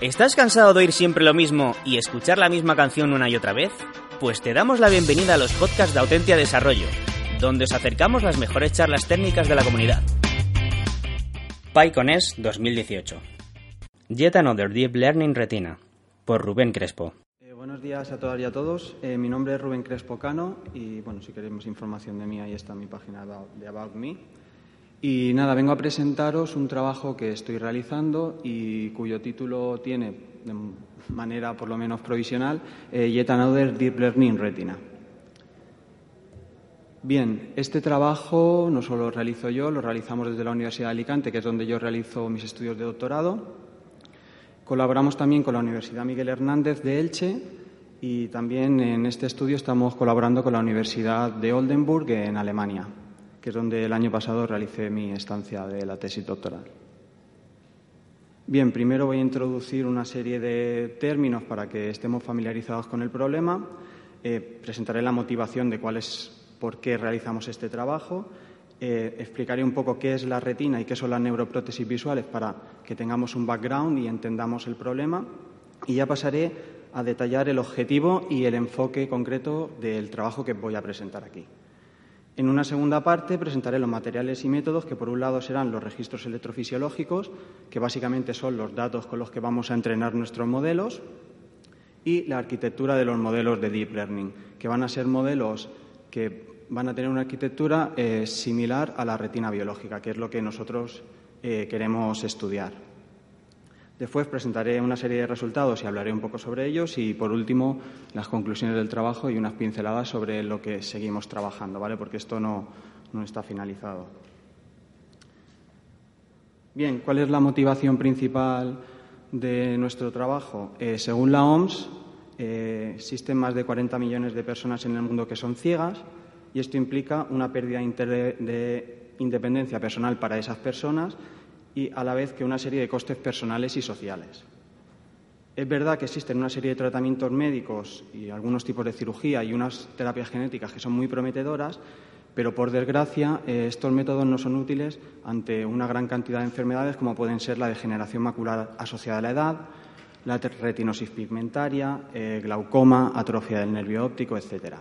¿Estás cansado de oír siempre lo mismo y escuchar la misma canción una y otra vez? Pues te damos la bienvenida a los podcasts de Autentia Desarrollo, donde os acercamos las mejores charlas técnicas de la comunidad. PyConES 2018 Yet Another Deep Learning Retina por Rubén Crespo. Eh, buenos días a todas y a todos. Eh, mi nombre es Rubén Crespo Cano y bueno, si queremos información de mí, ahí está mi página de About Me. Y nada, vengo a presentaros un trabajo que estoy realizando y cuyo título tiene, de manera por lo menos provisional, eh, Yet Another Deep Learning Retina. Bien, este trabajo no solo lo realizo yo, lo realizamos desde la Universidad de Alicante, que es donde yo realizo mis estudios de doctorado. Colaboramos también con la Universidad Miguel Hernández de Elche y también en este estudio estamos colaborando con la Universidad de Oldenburg en Alemania que es donde el año pasado realicé mi estancia de la tesis doctoral. Bien, primero voy a introducir una serie de términos para que estemos familiarizados con el problema. Eh, presentaré la motivación de cuál es, por qué realizamos este trabajo. Eh, explicaré un poco qué es la retina y qué son las neuroprótesis visuales para que tengamos un background y entendamos el problema. Y ya pasaré a detallar el objetivo y el enfoque concreto del trabajo que voy a presentar aquí. En una segunda parte presentaré los materiales y métodos que, por un lado, serán los registros electrofisiológicos, que básicamente son los datos con los que vamos a entrenar nuestros modelos, y la arquitectura de los modelos de Deep Learning, que van a ser modelos que van a tener una arquitectura eh, similar a la retina biológica, que es lo que nosotros eh, queremos estudiar. Después presentaré una serie de resultados y hablaré un poco sobre ellos y, por último, las conclusiones del trabajo y unas pinceladas sobre lo que seguimos trabajando, ¿vale? Porque esto no, está finalizado. Bien, ¿cuál es la motivación principal de nuestro trabajo? Eh, según la OMS, eh, existen más de 40 millones de personas en el mundo que son ciegas y esto implica una pérdida de independencia personal para esas personas y a la vez que una serie de costes personales y sociales. Es verdad que existen una serie de tratamientos médicos y algunos tipos de cirugía y unas terapias genéticas que son muy prometedoras, pero por desgracia eh, estos métodos no son útiles ante una gran cantidad de enfermedades como pueden ser la degeneración macular asociada a la edad, la retinosis pigmentaria, eh, glaucoma, atrofia del nervio óptico, etcétera.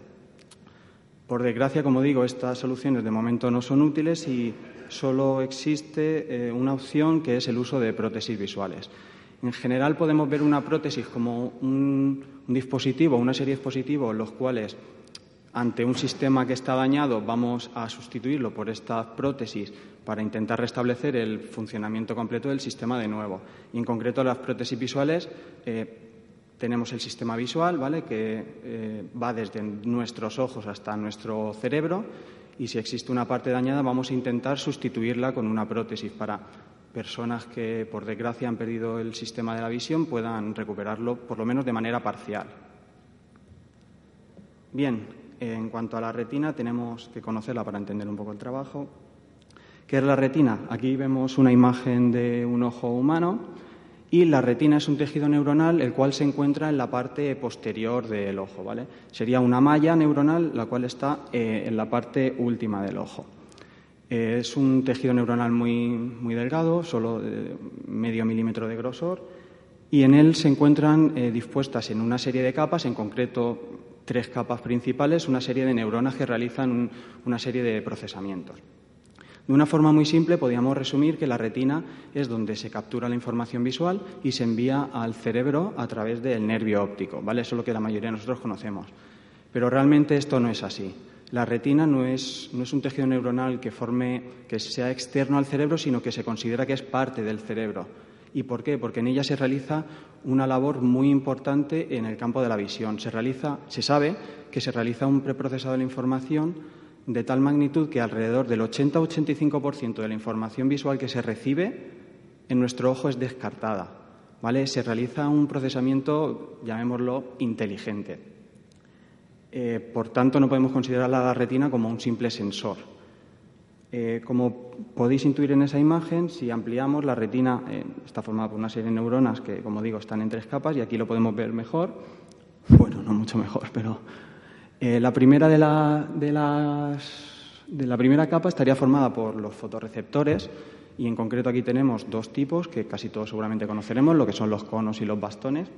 Por desgracia, como digo, estas soluciones de momento no son útiles y solo existe eh, una opción que es el uso de prótesis visuales. En general podemos ver una prótesis como un, dispositivo, una serie de dispositivos los cuales ante un sistema que está dañado vamos a sustituirlo por esta prótesis para intentar restablecer el funcionamiento completo del sistema de nuevo. Y en concreto las prótesis visuales eh, tenemos el sistema visual, ¿vale? que eh, va desde nuestros ojos hasta nuestro cerebro y si existe una parte dañada vamos a intentar sustituirla con una prótesis para personas que por desgracia han perdido el sistema de la visión puedan recuperarlo por lo menos de manera parcial. Bien, en cuanto a la retina tenemos que conocerla para entender un poco el trabajo. ¿Qué es la retina? Aquí vemos una imagen de un ojo humano y la retina es un tejido neuronal el cual se encuentra en la parte posterior del ojo, ¿vale? Sería una malla neuronal la cual está eh, en la parte última del ojo. Eh, es un tejido neuronal muy, muy delgado, solo medio milímetro de grosor, y en él se encuentran eh, dispuestas en una serie de capas, en concreto tres capas principales, una serie de neuronas que realizan una serie de procesamientos. De una forma muy simple, podríamos resumir que la retina es donde se captura la información visual y se envía al cerebro a través del nervio óptico, ¿vale? Eso es lo que la mayoría de nosotros conocemos. Pero realmente esto no es así. La retina no es, no es un tejido neuronal que, forme, que sea externo al cerebro, sino que se considera que es parte del cerebro. ¿Y por qué? Porque en ella se realiza una labor muy importante en el campo de la visión. Se, realiza, se sabe que se realiza un preprocesado de la información de tal magnitud que alrededor del 80-85% de la información visual que se recibe en nuestro ojo es descartada. ¿vale? Se realiza un procesamiento, llamémoslo, inteligente. Eh, por tanto, no podemos considerar la retina como un simple sensor. Eh, como podéis intuir en esa imagen, si ampliamos, la retina eh, está formada por una serie de neuronas que, como digo, están en tres capas y aquí lo podemos ver mejor. Bueno, no mucho mejor, pero la primera de, la, de, las, de la primera capa estaría formada por los fotorreceptores y en concreto aquí tenemos dos tipos que casi todos seguramente conoceremos, lo que son los conos y los bastones.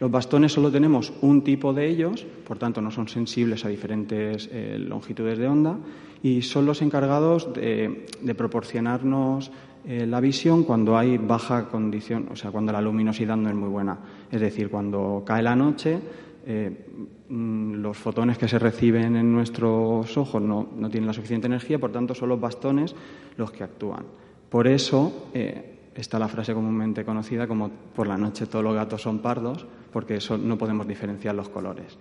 Los bastones solo tenemos un tipo de ellos, por tanto no son sensibles a diferentes eh, longitudes de onda y son los encargados de, proporcionarnos eh, la visión cuando hay baja condición, o sea, cuando la luminosidad no es muy buena. Es decir, cuando cae la noche, eh, mm, los fotones que se reciben en nuestros ojos no, no, tienen la suficiente energía, por tanto son los bastones los que actúan. Por eso está la frase comúnmente conocida como por la noche todos los gatos son pardos, porque no podemos diferenciar los colores.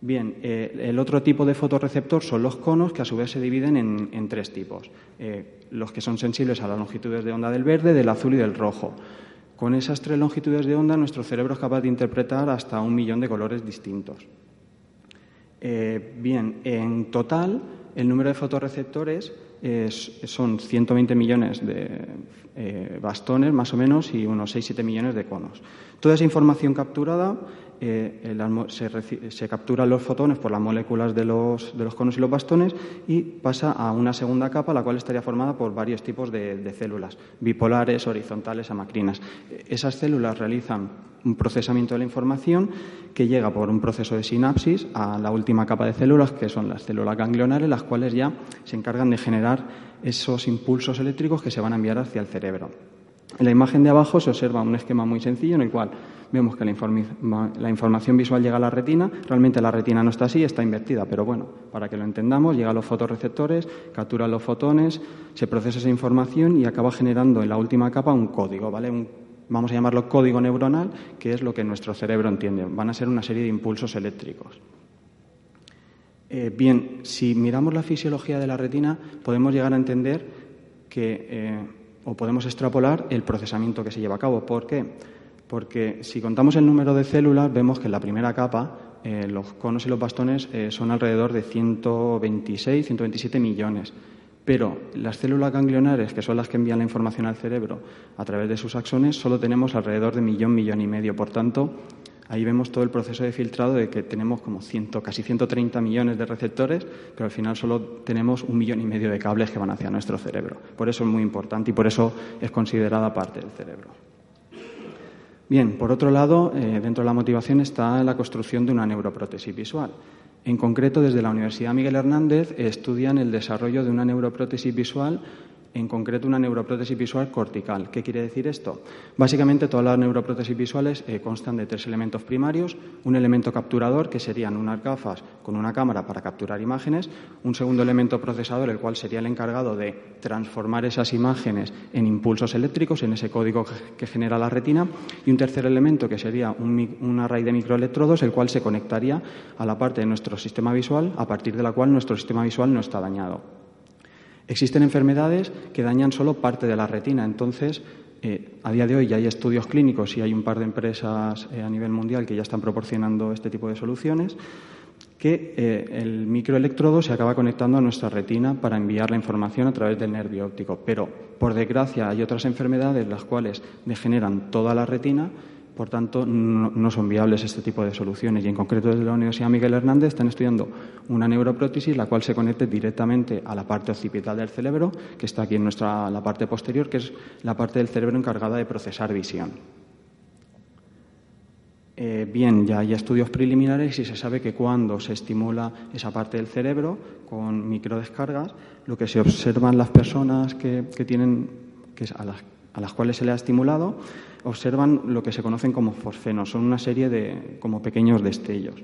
Bien, eh, el otro tipo de fotorreceptor son los conos, que a su vez se dividen en, tres tipos. Eh, los que son sensibles a las longitudes de onda del verde, del azul y del rojo. Con esas tres longitudes de onda, nuestro cerebro es capaz de interpretar hasta un millón de colores distintos. Eh, bien, en total, el número de fotorreceptores son 120 millones de eh, bastones, más o menos, y unos 6-7 millones de conos. Toda esa información capturada eh, se, capturan los fotones por las moléculas de los, conos y los bastones y pasa a una segunda capa, la cual estaría formada por varios tipos de, células, bipolares, horizontales, amacrinas. Esas células realizan un procesamiento de la información que llega por un proceso de sinapsis a la última capa de células, que son las células ganglionares, las cuales ya se encargan de generar esos impulsos eléctricos que se van a enviar hacia el cerebro. En la imagen de abajo se observa un esquema muy sencillo en el cual vemos que la, información visual llega a la retina. Realmente la retina no está así, está invertida, pero bueno, para que lo entendamos, llega a los fotorreceptores, captura los fotones, se procesa esa información y acaba generando en la última capa un código, ¿vale? vamos a llamarlo código neuronal, que es lo que nuestro cerebro entiende. Van a ser una serie de impulsos eléctricos. Eh, bien, si miramos la fisiología de la retina, podemos llegar a entender que, eh, o podemos extrapolar el procesamiento que se lleva a cabo. ¿Por qué? Porque si contamos el número de células, vemos que en la primera capa eh, los conos y los bastones son alrededor de 126, 127 millones. Pero las células ganglionares, que son las que envían la información al cerebro a través de sus axones, solo tenemos alrededor de millón, millón y medio. Por tanto, Ahí vemos todo el proceso de filtrado de que tenemos como ciento, casi 130 millones de receptores, pero al final solo tenemos un millón y medio de cables que van hacia nuestro cerebro. Por eso es muy importante y por eso es considerada parte del cerebro. Bien, por otro lado, eh, dentro de la motivación está la construcción de una neuroprótesis visual. En concreto, desde la Universidad Miguel Hernández estudian el desarrollo de una neuroprótesis visual en concreto una neuroprótesis visual cortical. ¿Qué quiere decir esto? Básicamente todas las neuroprótesis visuales eh, constan de tres elementos primarios, un elemento capturador, que serían unas gafas con una cámara para capturar imágenes, un segundo elemento procesador, el cual sería el encargado de transformar esas imágenes en impulsos eléctricos, en ese código que genera la retina, y un tercer elemento, que sería un, un array de microelectrodos, el cual se conectaría a la parte de nuestro sistema visual, a partir de la cual nuestro sistema visual no está dañado. Existen enfermedades que dañan solo parte de la retina, entonces eh, a día de hoy ya hay estudios clínicos y hay un par de empresas eh, a nivel mundial que ya están proporcionando este tipo de soluciones que eh, el microelectrodo se acaba conectando a nuestra retina para enviar la información a través del nervio óptico. Pero, por desgracia, hay otras enfermedades las cuales degeneran toda la retina por tanto, no, son viables este tipo de soluciones. Y en concreto, desde la Universidad Miguel Hernández están estudiando una neuroprótesis la cual se conecte directamente a la parte occipital del cerebro, que está aquí en nuestra, la parte posterior, que es la parte del cerebro encargada de procesar visión. Eh, bien, ya hay estudios preliminares y se sabe que cuando se estimula esa parte del cerebro con microdescargas, lo que se observan las personas que, tienen, que a las a las cuales se le ha estimulado, observan lo que se conocen como fosfenos, son una serie de como pequeños destellos.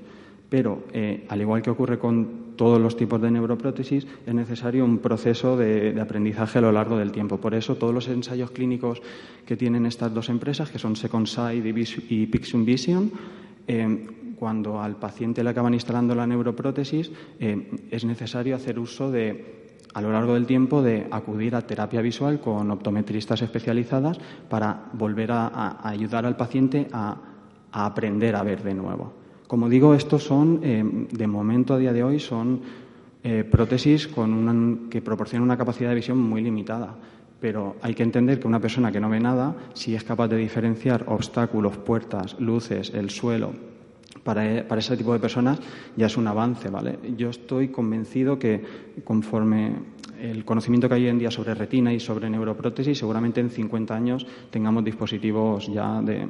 Pero, eh, al igual que ocurre con todos los tipos de neuroprótesis, es necesario un proceso de, aprendizaje a lo largo del tiempo. Por eso, todos los ensayos clínicos que tienen estas dos empresas, que son Seconside y Pixum Vision, eh, cuando al paciente le acaban instalando la neuroprótesis, eh, es necesario hacer uso de a lo largo del tiempo de acudir a terapia visual con optometristas especializadas para volver a, ayudar al paciente a, aprender a ver de nuevo. Como digo, estos son, eh, de momento a día de hoy, son eh, prótesis que proporcionan una capacidad de visión muy limitada. Pero hay que entender que una persona que no ve nada, si es capaz de diferenciar obstáculos, puertas, luces, el suelo, para, para, ese tipo de personas ya es un avance, ¿vale? Yo estoy convencido que conforme el conocimiento que hay hoy en día sobre retina y sobre neuroprótesis, seguramente en 50 años tengamos dispositivos ya de,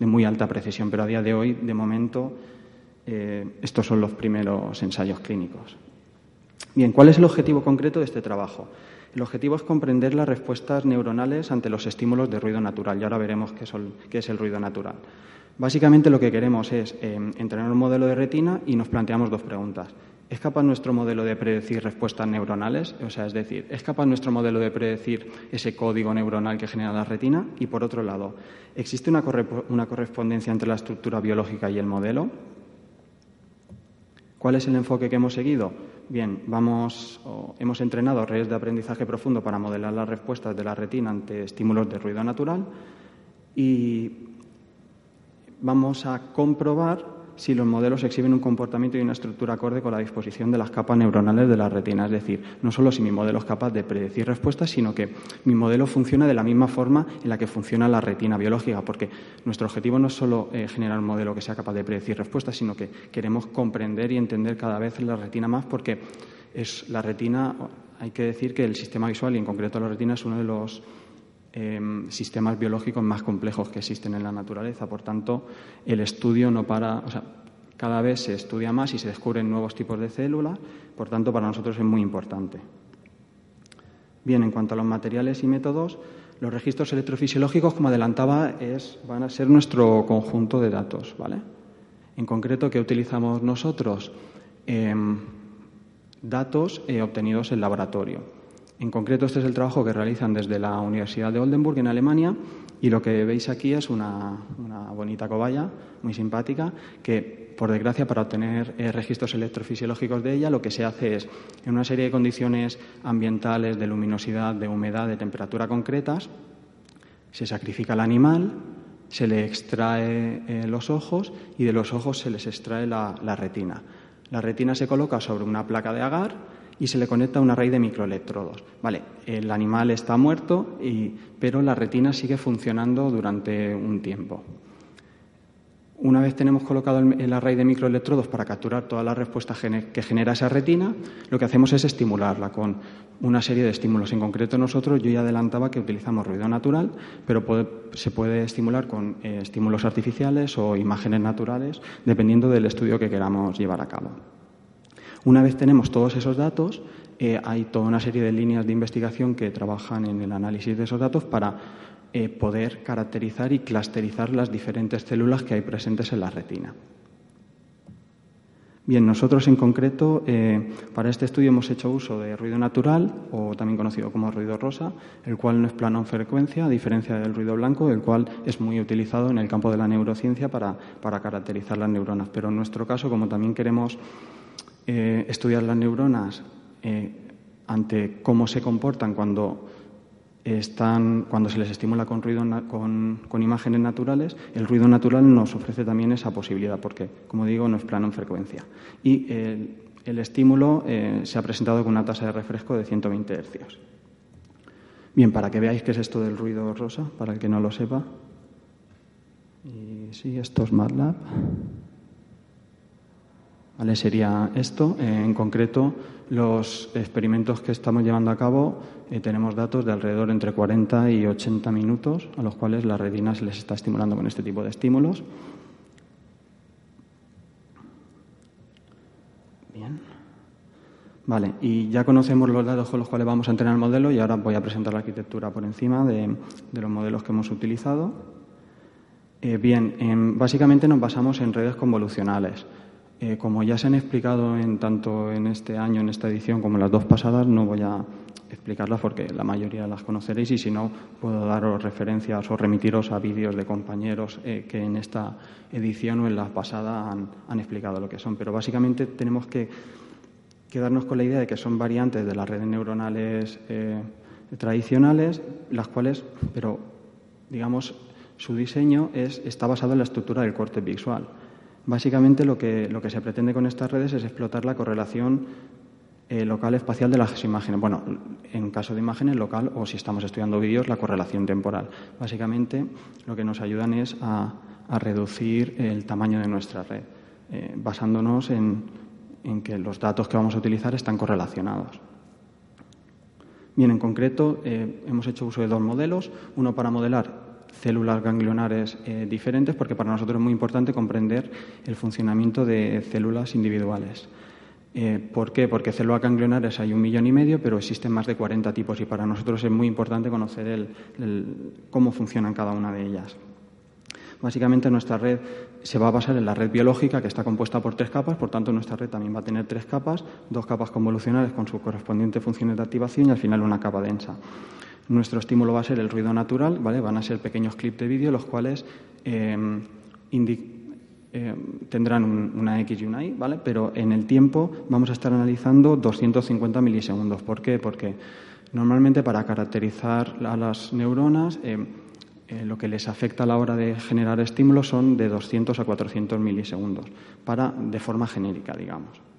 muy alta precisión, pero a día de hoy, de momento, eh, estos son los primeros ensayos clínicos. Bien, ¿cuál es el objetivo concreto de este trabajo? El objetivo es comprender las respuestas neuronales ante los estímulos de ruido natural y ahora veremos qué, qué es el ruido natural. Básicamente lo que queremos es eh, entrenar un modelo de retina y nos planteamos dos preguntas. ¿Es capaz nuestro modelo de predecir respuestas neuronales? O sea, es decir, ¿es capaz nuestro modelo de predecir ese código neuronal que genera la retina? Y por otro lado, ¿existe una, una correspondencia entre la estructura biológica y el modelo? ¿Cuál es el enfoque que hemos seguido? Bien, vamos, hemos entrenado redes de aprendizaje profundo para modelar las respuestas de la retina ante estímulos de ruido natural y vamos a comprobar si los modelos exhiben un comportamiento y una estructura acorde con la disposición de las capas neuronales de la retina. Es decir, no solo si mi modelo es capaz de predecir respuestas, sino que mi modelo funciona de la misma forma en la que funciona la retina biológica, porque nuestro objetivo no es solo eh, generar un modelo que sea capaz de predecir respuestas, sino que queremos comprender y entender cada vez la retina más, porque es la retina, hay que decir que el sistema visual y en concreto la retina es uno de los Em, sistemas biológicos más complejos que existen en la naturaleza. Por tanto, el estudio no para, o sea, cada vez se estudia más y se descubren nuevos tipos de células, por tanto, para nosotros es muy importante. Bien, en cuanto a los materiales y métodos, los registros electrofisiológicos, como adelantaba, es, van a ser nuestro conjunto de datos, ¿vale? En concreto, ¿qué utilizamos nosotros? Em, datos eh, obtenidos en laboratorio. En concreto, este es el trabajo que realizan desde la Universidad de Oldenburg, en Alemania, y lo que veis aquí es una, bonita cobaya, muy simpática, que, por desgracia, para obtener eh, registros electrofisiológicos de ella, lo que se hace es, en una serie de condiciones ambientales, de luminosidad, de humedad, de temperatura concretas, se sacrifica el animal, se le extrae eh, los ojos y de los ojos se les extrae la retina. La retina se coloca sobre una placa de agar y se le conecta una raíz de microelectrodos. Vale, el animal está muerto, pero la retina sigue funcionando durante un tiempo. Una vez tenemos colocado el array de microelectrodos para capturar todas las respuestas que genera esa retina, lo que hacemos es estimularla con una serie de estímulos. En concreto, nosotros, yo ya adelantaba que utilizamos ruido natural, pero se puede estimular con eh, estímulos artificiales o imágenes naturales, dependiendo del estudio que queramos llevar a cabo. Una vez tenemos todos esos datos, eh, hay toda una serie de líneas de investigación que trabajan en el análisis de esos datos para eh, poder caracterizar y clusterizar las diferentes células que hay presentes en la retina. Bien, nosotros en concreto eh, para este estudio hemos hecho uso de ruido natural, o también conocido como ruido rosa, el cual no es plano en frecuencia, a diferencia del ruido blanco, el cual es muy utilizado en el campo de la neurociencia para, para caracterizar las neuronas. Pero en nuestro caso, como también queremos eh, estudiar las neuronas eh, ante cómo se comportan cuando están, cuando se les estimula con, ruido, con, imágenes naturales, el ruido natural nos ofrece también esa posibilidad, porque, como digo, no es plano en frecuencia. Y el, estímulo eh, se ha presentado con una tasa de refresco de 120 Hz. Bien, para que veáis qué es esto del ruido rosa, para el que no lo sepa. Y sí, esto es MATLAB. ¿Vale? Sería esto. en concreto, los experimentos que estamos llevando a cabo eh, tenemos datos de alrededor entre 40 y 80 minutos a los cuales la retina se les está estimulando con este tipo de estímulos. Bien. Vale, y ya conocemos los datos con los cuales vamos a entrenar el modelo y ahora voy a presentar la arquitectura por encima de, los modelos que hemos utilizado. Eh, bien, básicamente nos basamos en redes convolucionales. Eh, como ya se han explicado en, tanto en este año, en esta edición, como en las dos pasadas, no voy a explicarlas porque la mayoría las conoceréis y si no, puedo daros referencias o remitiros a vídeos de compañeros eh, que en esta edición o en la pasada han, explicado lo que son. Pero básicamente tenemos que quedarnos con la idea de que son variantes de las redes neuronales eh, tradicionales, las cuales, pero digamos, su diseño es, está basado en la estructura del corte visual. Básicamente lo que, lo que se pretende con estas redes es explotar la correlación eh, local espacial de las imágenes. Bueno, en caso de imágenes local o si estamos estudiando vídeos, la correlación temporal. Básicamente lo que nos ayudan es a, reducir el tamaño de nuestra red, eh, basándonos en, en que los datos que vamos a utilizar están correlacionados. Bien, en concreto eh, hemos hecho uso de dos modelos, uno para modelar células ganglionares eh, diferentes, porque para nosotros es muy importante comprender el funcionamiento de células individuales. Eh, ¿Por qué? Porque células ganglionares hay un millón y medio, pero existen más de 40 tipos y para nosotros es muy importante conocer cómo funcionan cada una de ellas. Básicamente nuestra red se va a basar en la red biológica que está compuesta por tres capas, por tanto nuestra red también va a tener tres capas, dos capas convolucionales con sus correspondientes funciones de activación y al final una capa densa. Nuestro estímulo va a ser el ruido natural, ¿vale? Van a ser pequeños clips de vídeo los cuales eh, eh, tendrán una X y una Y, ¿vale? Pero en el tiempo vamos a estar analizando 250 milisegundos. ¿Por qué? Porque normalmente para caracterizar a las neuronas eh, lo que les afecta a la hora de generar estímulos son de 200 a 400 milisegundos, para, de forma genérica, digamos.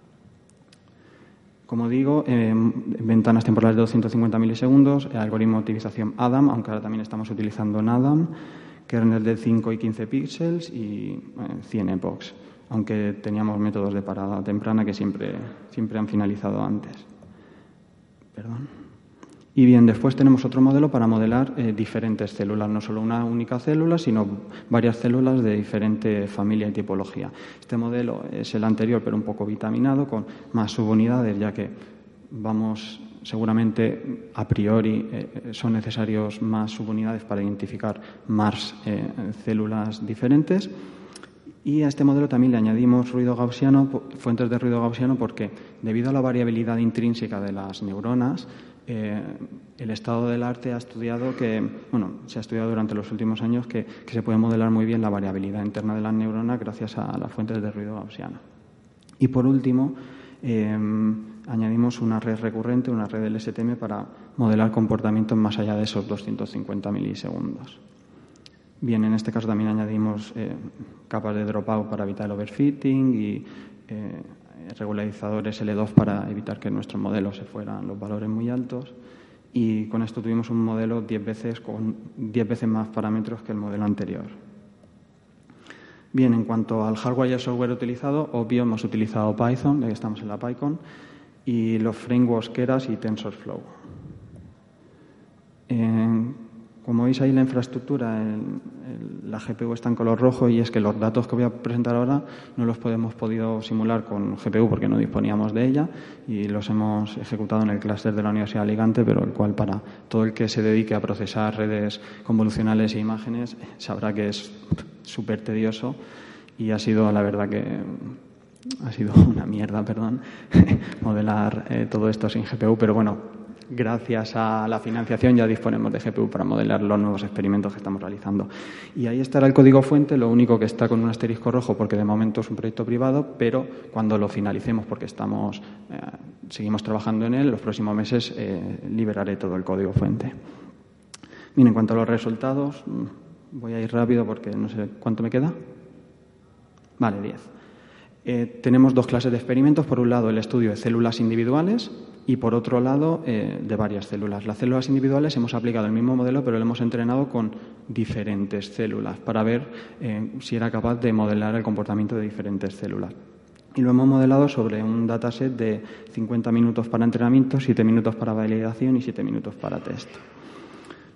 Como digo, ventanas temporales de 250 milisegundos, algoritmo de optimización ADAM, aunque ahora también estamos utilizando NADAM, kernel de 5 y 15 píxeles y 100 eh, epochs, aunque teníamos métodos de parada temprana que siempre, siempre han finalizado antes. Perdón. Y bien, después tenemos otro modelo para modelar eh, diferentes células, no solo una única célula, sino varias células de diferente familia y tipología. Este modelo es el anterior, pero un poco vitaminado, con más subunidades, ya que vamos, seguramente a priori eh, son necesarios más subunidades para identificar más eh, células diferentes. Y a este modelo también le añadimos ruido gaussiano, fuentes de ruido gaussiano, porque debido a la variabilidad intrínseca de las neuronas, eh, el estado del arte ha estudiado que, bueno, se ha estudiado durante los últimos años que, se puede modelar muy bien la variabilidad interna de las neuronas gracias a las fuentes de ruido gaussiano. Y por último, eh, añadimos una red recurrente, una red LSTM para modelar comportamientos más allá de esos 250 milisegundos. Bien, en este caso también añadimos eh, capas de dropout para evitar el overfitting y regularizadores L2 para evitar que nuestros modelos se fueran los valores muy altos y con esto tuvimos un modelo 10 veces con 10 veces más parámetros que el modelo anterior. Bien, en cuanto al hardware y el software utilizado, obvio hemos utilizado Python, ya que estamos en la PyCon, y los frameworks Keras y TensorFlow. Como veis ahí la infraestructura, la GPU está en color rojo y es que los datos que voy a presentar ahora no los podemos podido simular con GPU porque no disponíamos de ella y los hemos ejecutado en el clúster de la Universidad de Alicante, pero el cual para todo el que se dedique a procesar redes convolucionales e imágenes sabrá que es súper tedioso y ha sido la verdad que ha sido una mierda, perdón, modelar eh, todo esto sin GPU, pero bueno, gracias a la financiación ya disponemos de GPU para modelar los nuevos experimentos que estamos realizando. Y ahí estará el código fuente, lo único que está con un asterisco rojo porque de momento es un proyecto privado, pero cuando lo finalicemos, porque estamos, eh, seguimos trabajando en él, los próximos meses eh, liberaré todo el código fuente. Bien, en cuanto a los resultados, mm, voy a ir rápido porque no sé cuánto me queda. Vale, 10. Eh, tenemos dos clases de experimentos. Por un lado, el estudio de células individuales y, por otro lado, eh, de varias células. Las células individuales hemos aplicado el mismo modelo, pero lo hemos entrenado con diferentes células para ver eh, si era capaz de modelar el comportamiento de diferentes células. Y lo hemos modelado sobre un dataset de 50 minutos para entrenamiento, 7 minutos para validación y 7 minutos para test.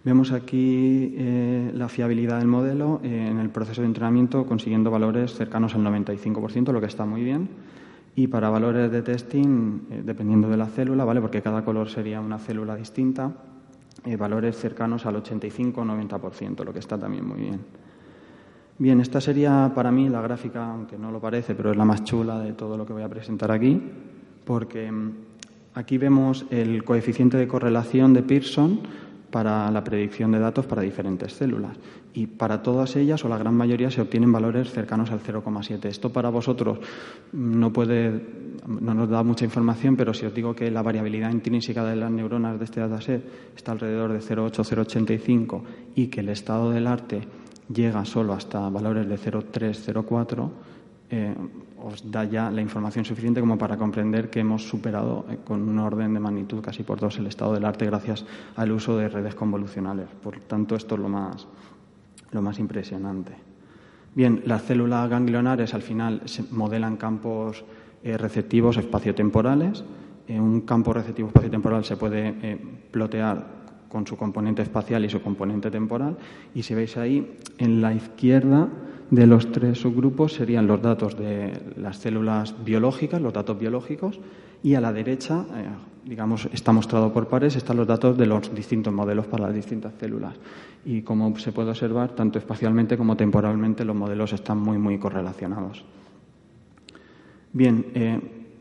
Vemos aquí eh, la fiabilidad del modelo en el proceso de entrenamiento consiguiendo valores cercanos al 95%, lo que está muy bien. Y para valores de testing, eh, dependiendo de la célula, ¿vale? porque cada color sería una célula distinta, valores cercanos al 85-90%, lo que está también muy bien. Bien, esta sería para mí la gráfica, aunque no lo parece, pero es la más chula de todo lo que voy a presentar aquí, porque mm, aquí vemos el coeficiente de correlación de Pearson para la predicción de datos para diferentes células. Y para todas ellas, o la gran mayoría, se obtienen valores cercanos al 0,7. Esto para vosotros no, puede, no nos da mucha información, pero si os digo que la variabilidad intrínseca de las neuronas de este dataset está alrededor de 0,8, 0,85 y que el estado del arte llega solo hasta valores de 0,3, 0,4, eh, os da ya la información suficiente como para comprender que hemos superado eh, con un orden de magnitud casi por dos el estado del arte gracias al uso de redes convolucionales. Por tanto, esto es lo más, lo más impresionante. Bien, las células ganglionares al final se modelan campos eh, receptivos espaciotemporales. un campo receptivo espaciotemporal se puede plotear con su componente espacial y su componente temporal. Y si veis ahí, en la izquierda de los tres subgrupos serían los datos de las células biológicas, los datos biológicos, y a la derecha, eh, digamos, está mostrado por pares, están los datos de los distintos modelos para las distintas células. Y como se puede observar, tanto espacialmente como temporalmente los modelos están muy, muy correlacionados. Bien, eh,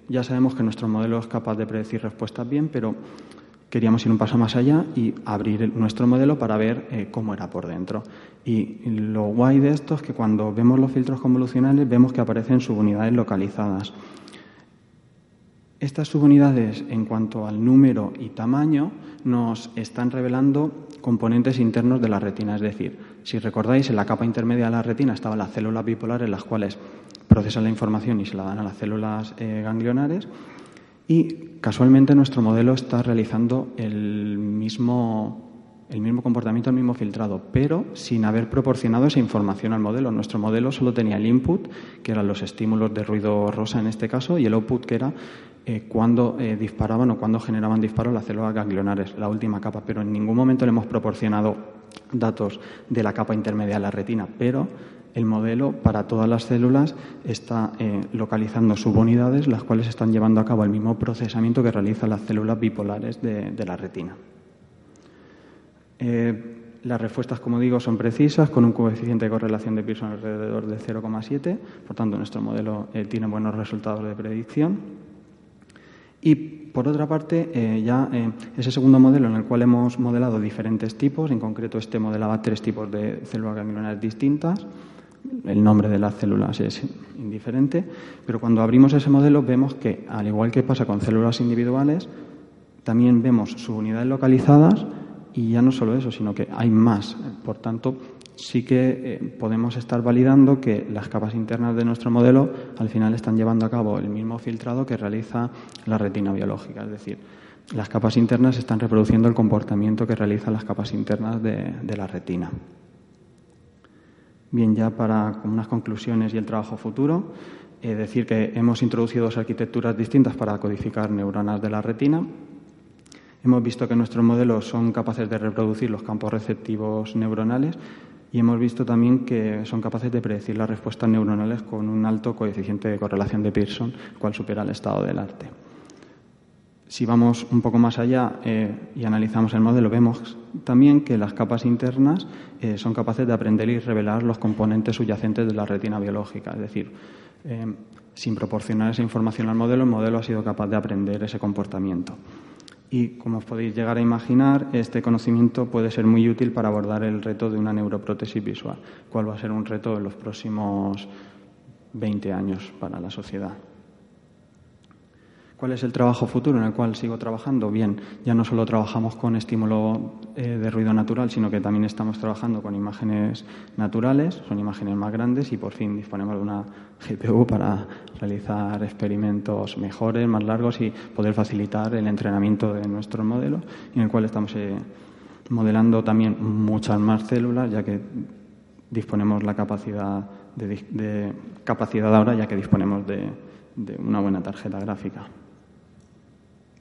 ya sabemos que nuestro modelo es capaz de predecir respuestas bien, pero queríamos ir un paso más allá y abrir nuestro modelo para ver eh, cómo era por dentro. Y lo guay de esto es que cuando vemos los filtros convolucionales vemos que aparecen subunidades localizadas. Estas subunidades, en cuanto al número y tamaño, nos están revelando componentes internos de la retina. Es decir, si recordáis, en la capa intermedia de la retina estaban las células bipolares, las cuales procesan la información y se la dan a las células eh, ganglionares. Y casualmente nuestro modelo está realizando el mismo, el mismo comportamiento, el mismo filtrado, pero sin haber proporcionado esa información al modelo. Nuestro modelo solo tenía el input, que eran los estímulos de ruido rosa en este caso, y el output, que era eh, cuando eh, disparaban o cuando generaban disparos las células ganglionares, la última capa. Pero en ningún momento le hemos proporcionado datos de la capa intermedia de la retina, pero el modelo para todas las células está eh, localizando subunidades, las cuales están llevando a cabo el mismo procesamiento que realizan las células bipolares de, la retina. Eh, las respuestas, como digo, son precisas, con un coeficiente de correlación de Pearson alrededor de 0,7. Por tanto, nuestro modelo eh, tiene buenos resultados de predicción. Y, por otra parte, ya ese segundo modelo en el cual hemos modelado diferentes tipos, en concreto este modelaba tres tipos de células ganglionares distintas, el nombre de las células es indiferente, pero cuando abrimos ese modelo vemos que, al igual que pasa con células individuales, también vemos subunidades localizadas y ya no solo eso, sino que hay más. Por tanto, sí que eh, podemos estar validando que las capas internas de nuestro modelo al final están llevando a cabo el mismo filtrado que realiza la retina biológica. Es decir, las capas internas están reproduciendo el comportamiento que realizan las capas internas de la retina. Bien, ya para unas conclusiones y el trabajo futuro, eh, decir que hemos introducido dos arquitecturas distintas para codificar neuronas de la retina. Hemos visto que nuestros modelos son capaces de reproducir los campos receptivos neuronales y hemos visto también que son capaces de predecir las respuestas neuronales con un alto coeficiente de correlación de Pearson, cual supera el estado del arte. Si vamos un poco más allá eh, y analizamos el modelo, vemos también que las capas internas eh, son capaces de aprender y revelar los componentes subyacentes de la retina biológica. Es decir, eh, sin proporcionar esa información al modelo, el modelo ha sido capaz de aprender ese comportamiento. Y como os podéis llegar a imaginar, este conocimiento puede ser muy útil para abordar el reto de una neuroprótesis visual, cuál va a ser un reto en los próximos 20 años para la sociedad. ¿Cuál es el trabajo futuro en el cual sigo trabajando? Bien, ya no solo trabajamos con estímulo eh, de ruido natural, sino que también estamos trabajando con imágenes naturales, son imágenes más grandes y por fin disponemos de una GPU para realizar experimentos mejores, más largos y poder facilitar el entrenamiento de nuestros modelos, en el cual estamos eh, modelando también muchas más células, ya que disponemos la capacidad de, capacidad ahora, ya que disponemos de una buena tarjeta gráfica.